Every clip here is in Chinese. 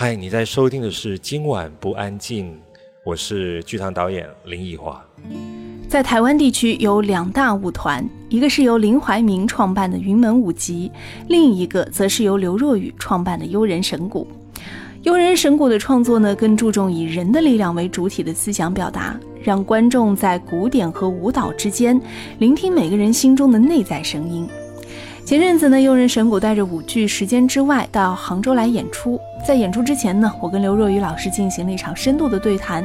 嗨，你在收听的是《今晚不安静》，我是剧场导演林奕华。在台湾地区有两大舞团，一个是由林怀民创办的云门舞集，另一个则是由刘若雨创办的悠人神鼓。悠人神鼓的创作呢，更注重以人的力量为主体的思想表达，让观众在古典和舞蹈之间聆听每个人心中的内在声音。前阵子呢，悠人神谷带着舞剧《时间之外》到杭州来演出。在演出之前呢，我跟刘若雨老师进行了一场深度的对谈，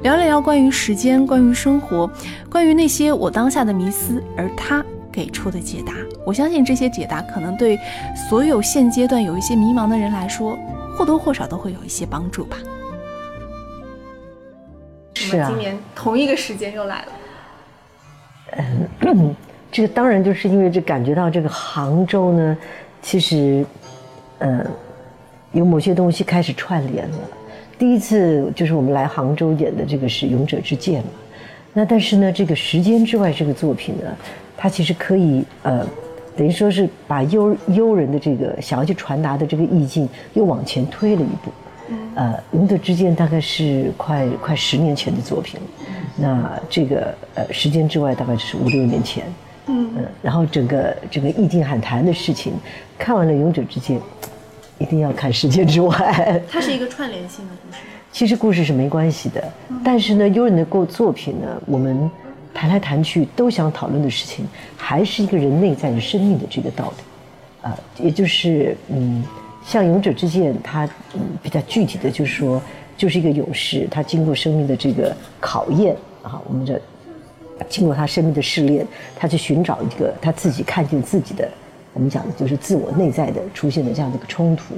聊了聊关于时间、关于生活、关于那些我当下的迷思，而他给出的解答，我相信这些解答可能对所有现阶段有一些迷茫的人来说，或多或少都会有一些帮助吧。是啊，今年同一个时间又来了。这个当然就是因为这感觉到这个杭州呢，其实，嗯，有某些东西开始串联了。第一次就是我们来杭州演的这个是《勇者之剑》嘛，那但是呢，这个时间之外这个作品呢，它其实可以呃，等于说是把悠悠人的这个想要去传达的这个意境又往前推了一步。呃，《勇者之剑》大概是快快十年前的作品了，那这个呃，时间之外大概是五六年前。嗯然后整个整个意境喊谈的事情，看完了《勇者之剑》，一定要看《世界之外》。它是一个串联性的故事。其实故事是没关系的，但是呢，悠人的过作品呢，我们谈来谈去都想讨论的事情，还是一个人内在的生命的这个道理，啊，也就是嗯，像《勇者之剑》，它嗯比较具体的就是说，就是一个勇士，他经过生命的这个考验啊，我们的。经过他生命的试炼，他去寻找一个他自己看见自己的，我们讲的就是自我内在的出现的这样的一个冲突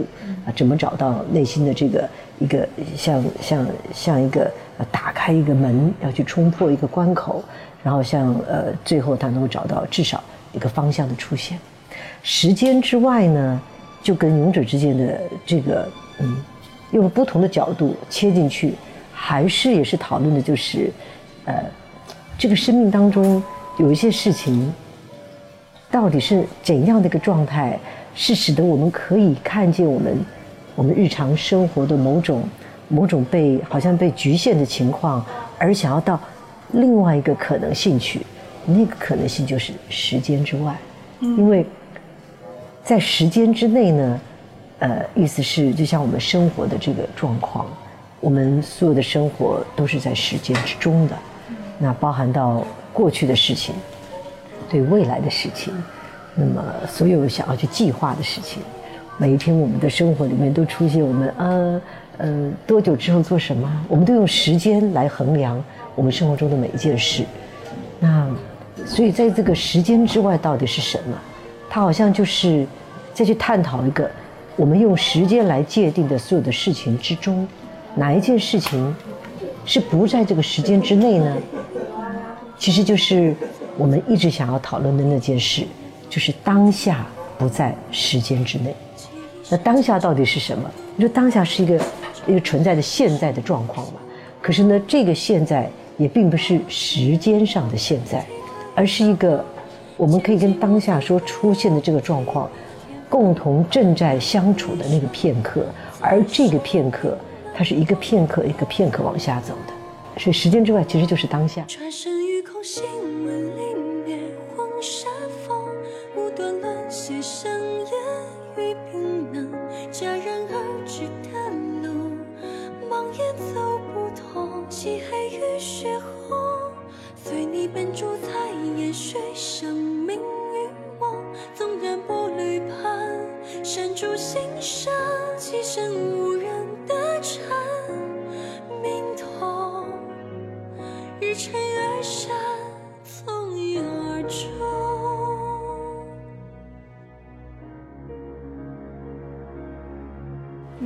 啊，怎么找到内心的这个一个像像像一个打开一个门要去冲破一个关口，然后像呃最后他能够找到至少一个方向的出现。时间之外呢，就跟勇者之间的这个嗯，用不同的角度切进去，还是也是讨论的就是呃。这个生命当中有一些事情，到底是怎样的一个状态，是使得我们可以看见我们我们日常生活的某种某种被好像被局限的情况，而想要到另外一个可能性去，那个可能性就是时间之外，因为在时间之内呢，呃，意思是就像我们生活的这个状况，我们所有的生活都是在时间之中的。那包含到过去的事情，对未来的事情，那么所有想要去计划的事情，每一天我们的生活里面都出现我们呃呃多久之后做什么，我们都用时间来衡量我们生活中的每一件事。那所以在这个时间之外到底是什么？它好像就是再去探讨一个我们用时间来界定的所有的事情之中，哪一件事情？是不在这个时间之内呢？其实就是我们一直想要讨论的那件事，就是当下不在时间之内。那当下到底是什么？你说当下是一个一个存在的现在的状况嘛？可是呢，这个现在也并不是时间上的现在，而是一个我们可以跟当下说出现的这个状况共同正在相处的那个片刻，而这个片刻。它是一个片刻一个片刻往下走的，所以时间之外其实就是当下。心闻里面，黄沙风无端乱写生烟与冰冷，戛然而止的路，盲也走不通。漆黑与血红，随你奔逐在延续生命与梦，纵然步履蹒，跚，住心声，起身无人的蝉命痛，日沉月下。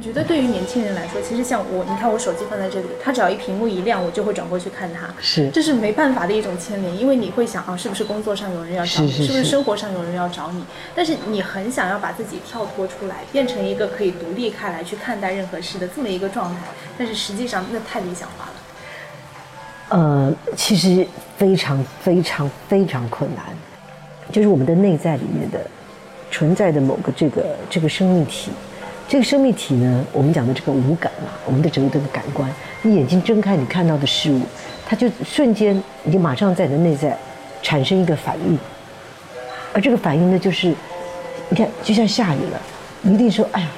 觉得对于年轻人来说，其实像我，你看我手机放在这里，它只要一屏幕一亮，我就会转过去看它。是，这是没办法的一种牵连，因为你会想啊，是不是工作上有人要找你，是不是生活上有人要找你？但是你很想要把自己跳脱出来，变成一个可以独立开来去看待任何事的这么一个状态，但是实际上那太理想化了。呃，其实非常非常非常困难，就是我们的内在里面的存在的某个这个这个生命体。这个生命体呢，我们讲的这个五感嘛，我们的整个的感官，你眼睛睁开，你看到的事物，它就瞬间，你就马上在你的内在产生一个反应，而这个反应呢，就是你看，就像下雨了，一定说，哎呀，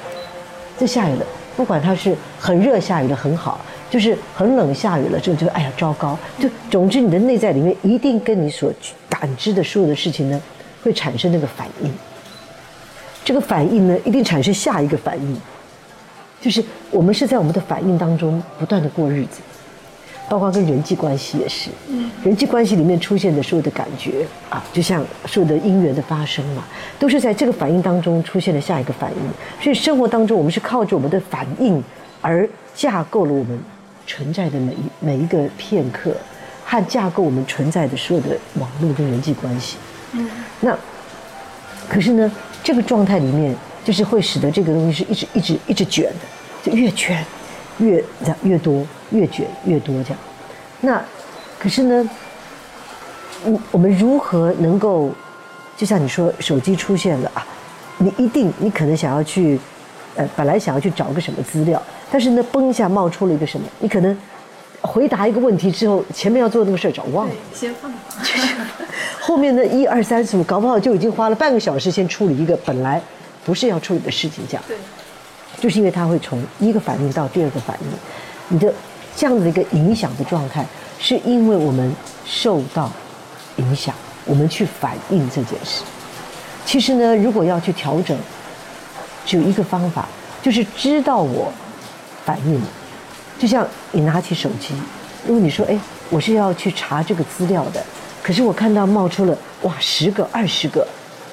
这下雨了，不管它是很热下雨了很好，就是很冷下雨了，这就哎呀糟糕，就总之你的内在里面一定跟你所感知的所有的事情呢，会产生那个反应。这个反应呢，一定产生下一个反应，就是我们是在我们的反应当中不断的过日子，包括跟人际关系也是，人际关系里面出现的所有的感觉啊，就像所有的因缘的发生嘛，都是在这个反应当中出现了下一个反应。所以生活当中，我们是靠着我们的反应而架构了我们存在的每一每一个片刻，和架构我们存在的所有的网络跟人际关系。嗯，那可是呢？这个状态里面，就是会使得这个东西是一直一直一直卷的，就越卷越这样越多，越卷越多这样。那可是呢，我我们如何能够，就像你说手机出现了啊，你一定你可能想要去，呃，本来想要去找个什么资料，但是呢，嘣一下冒出了一个什么，你可能回答一个问题之后，前面要做的那个事儿找忘了，先放。后面的一二三四五，搞不好就已经花了半个小时先处理一个本来不是要处理的事情，这样。对。就是因为它会从一个反应到第二个反应，你的这样的一个影响的状态，是因为我们受到影响，我们去反应这件事。其实呢，如果要去调整，只有一个方法，就是知道我反应了。就像你拿起手机，如果你说：“哎，我是要去查这个资料的。”可是我看到冒出了哇十个二十个，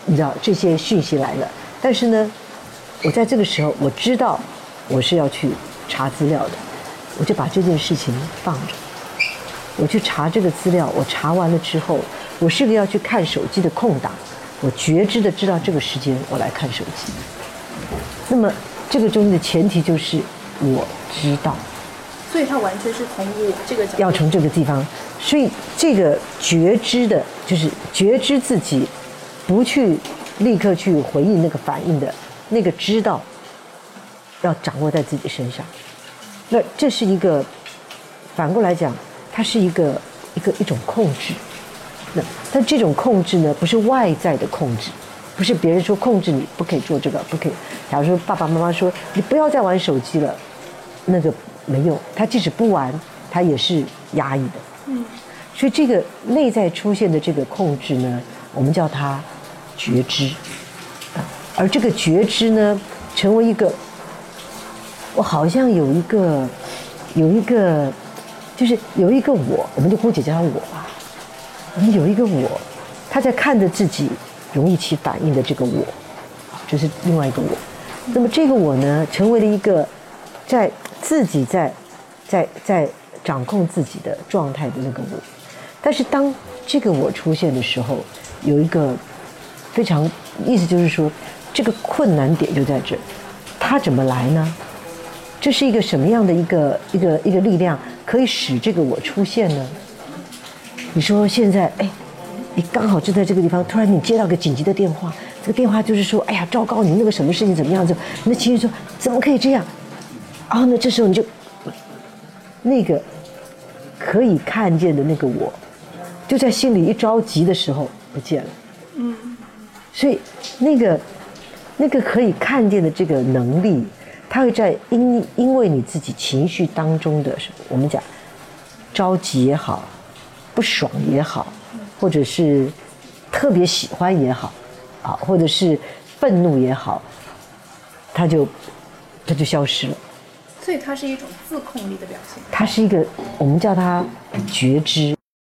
你知道这些讯息来了。但是呢，我在这个时候我知道我是要去查资料的，我就把这件事情放着。我去查这个资料，我查完了之后，我是个要去看手机的空档，我觉知的知道这个时间我来看手机。那么这个中间的前提就是我知道。所以它完全是从我这个角度，要从这个地方，所以这个觉知的，就是觉知自己，不去立刻去回应那个反应的那个知道，要掌握在自己身上。那这是一个反过来讲，它是一个一个一种控制。那但这种控制呢，不是外在的控制，不是别人说控制你不可以做这个，不可以。假如说爸爸妈妈说你不要再玩手机了，那个。没有，他即使不玩，他也是压抑的。嗯，所以这个内在出现的这个控制呢，我们叫它觉知。而这个觉知呢，成为一个，我好像有一个，有一个，就是有一个我，我们就姑且叫他我吧。我们有一个我，他在看着自己容易起反应的这个我，这是另外一个我。那么这个我呢，成为了一个在。自己在，在在掌控自己的状态的那个我，但是当这个我出现的时候，有一个非常意思就是说，这个困难点就在这，它怎么来呢？这是一个什么样的一个一个一个力量可以使这个我出现呢？你说现在哎，你刚好就在这个地方，突然你接到个紧急的电话，这个电话就是说，哎呀，糟糕，你那个什么事情怎么样子？你的情绪说，怎么可以这样？然后呢？这时候你就那个可以看见的那个我，就在心里一着急的时候不见了。嗯。所以那个那个可以看见的这个能力，它会在因因为你自己情绪当中的我们讲着急也好，不爽也好，或者是特别喜欢也好，啊，或者是愤怒也好，它就它就消失了。所以它是一种自控力的表现。它是一个，我们叫它觉知，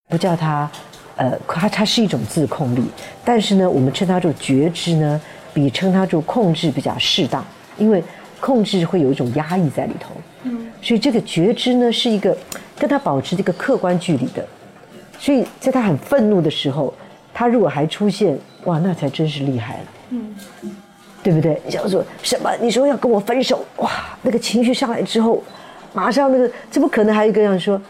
不叫它，呃，它它是一种自控力。但是呢，我们称它做觉知呢，比称它做控制比较适当，因为控制会有一种压抑在里头。嗯。所以这个觉知呢，是一个跟他保持这个客观距离的。所以在他很愤怒的时候，他如果还出现，哇，那才真是厉害了。嗯。对不对？叫做什么？你说要跟我分手，哇，那个情绪上来之后，马上那个，怎么可能还有一个样说，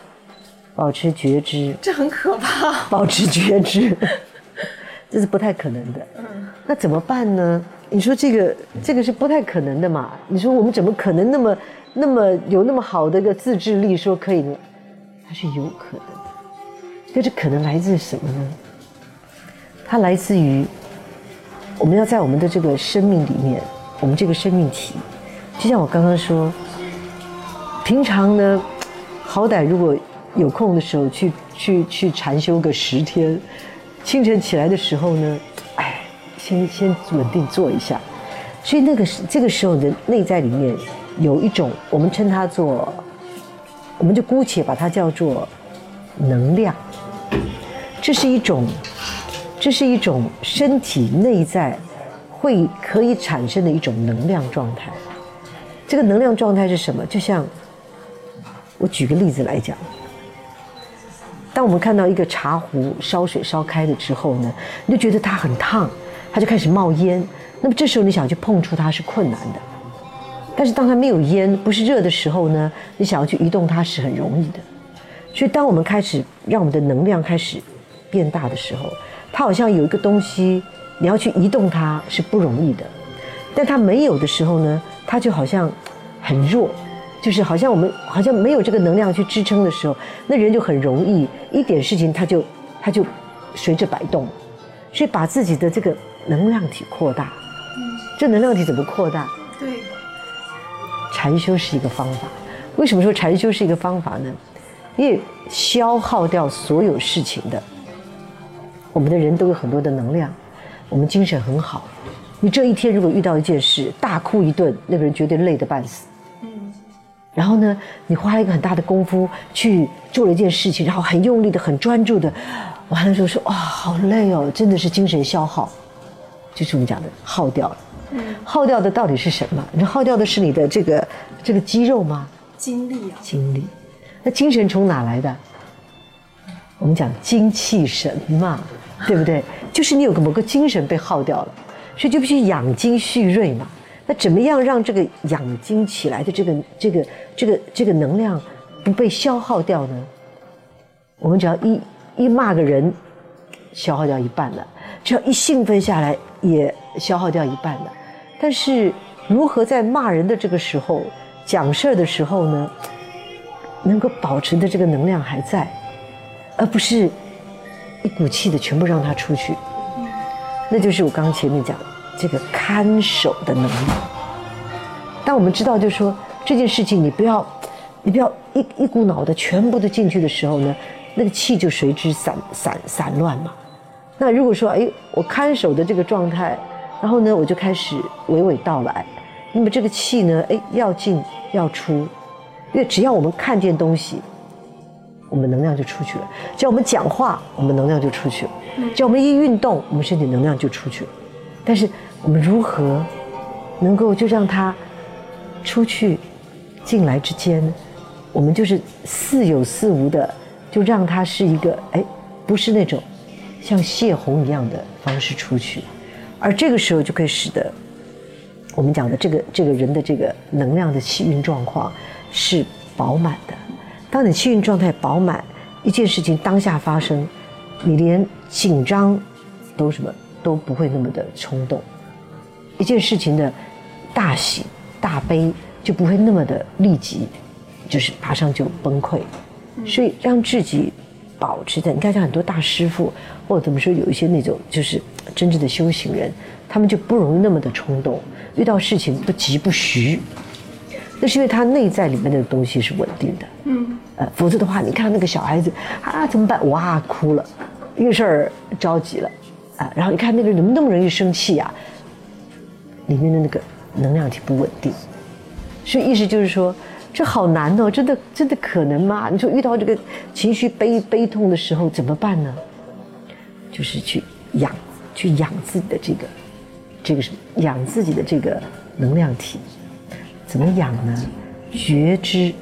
保持觉知，这很可怕。保持觉知，这是不太可能的。嗯，那怎么办呢？你说这个这个是不太可能的嘛？你说我们怎么可能那么那么有那么好的一个自制力，说可以呢？它是有可能的，但是可能来自什么呢？它来自于我们要在我们的这个生命里面，我们这个生命体，就像我刚刚说，平常呢，好歹如果有空的时候去去去禅修个十天，清晨起来的时候呢，哎，先先稳定坐一下，所以那个时这个时候的内在里面有一种，我们称它做，我们就姑且把它叫做能量，这是一种。这是一种身体内在会可以产生的一种能量状态。这个能量状态是什么？就像我举个例子来讲，当我们看到一个茶壶烧水烧开了之后呢，你就觉得它很烫，它就开始冒烟。那么这时候你想去碰触它是困难的，但是当它没有烟、不是热的时候呢，你想要去移动它是很容易的。所以当我们开始让我们的能量开始变大的时候，它好像有一个东西，你要去移动它是不容易的，但它没有的时候呢，它就好像很弱，就是好像我们好像没有这个能量去支撑的时候，那人就很容易一点事情他就他就随着摆动，所以把自己的这个能量体扩大。这能量体怎么扩大？对，禅修是一个方法。为什么说禅修是一个方法呢？因为消耗掉所有事情的。我们的人都有很多的能量，我们精神很好。你这一天如果遇到一件事，大哭一顿，那个人绝对累得半死。嗯。然后呢，你花了一个很大的功夫去做了一件事情，然后很用力的、很专注的，完了之后说：“哇，好累哦，真的是精神消耗。”就是我们讲的耗掉了。嗯。耗掉的到底是什么？你耗掉的是你的这个这个肌肉吗？精力啊。精力。那精神从哪来的？我们讲精气神嘛。对不对？就是你有个某个精神被耗掉了，所以就必须养精蓄锐嘛。那怎么样让这个养精起来的这个这个这个这个能量不被消耗掉呢？我们只要一一骂个人，消耗掉一半了；只要一兴奋下来，也消耗掉一半了。但是如何在骂人的这个时候、讲事儿的时候呢，能够保持的这个能量还在，而不是。一股气的全部让他出去，那就是我刚刚前面讲这个看守的能力。当我们知道，就是说这件事情，你不要，你不要一一股脑的全部都进去的时候呢，那个气就随之散散散乱嘛。那如果说，哎，我看守的这个状态，然后呢，我就开始娓娓道来，那么这个气呢，哎，要进要出，因为只要我们看见东西。我们能量就出去了，叫我们讲话，我们能量就出去了；叫我们一运动，我们身体能量就出去了。但是我们如何能够就让它出去、进来之间，我们就是似有似无的，就让它是一个哎，不是那种像泄洪一样的方式出去，而这个时候就可以使得我们讲的这个这个人的这个能量的气运状况是饱满的。当你气运状态饱满，一件事情当下发生，你连紧张都什么都不会那么的冲动，一件事情的大喜大悲就不会那么的立即，就是马上就崩溃。所以让自己保持在，你看像很多大师傅，或者怎么说，有一些那种就是真正的修行人，他们就不容易那么的冲动，遇到事情不急不徐。那是因为他内在里面的东西是稳定的，嗯，呃，否则的话，你看那个小孩子啊，怎么办？哇，哭了，遇事儿着急了，啊，然后你看那个人怎么那么容易生气呀？里面的那个能量体不稳定，所以意思就是说，这好难哦，真的真的可能吗？你说遇到这个情绪悲悲痛的时候怎么办呢？就是去养，去养自己的这个，这个什么？养自己的这个能量体。怎么养呢？觉知。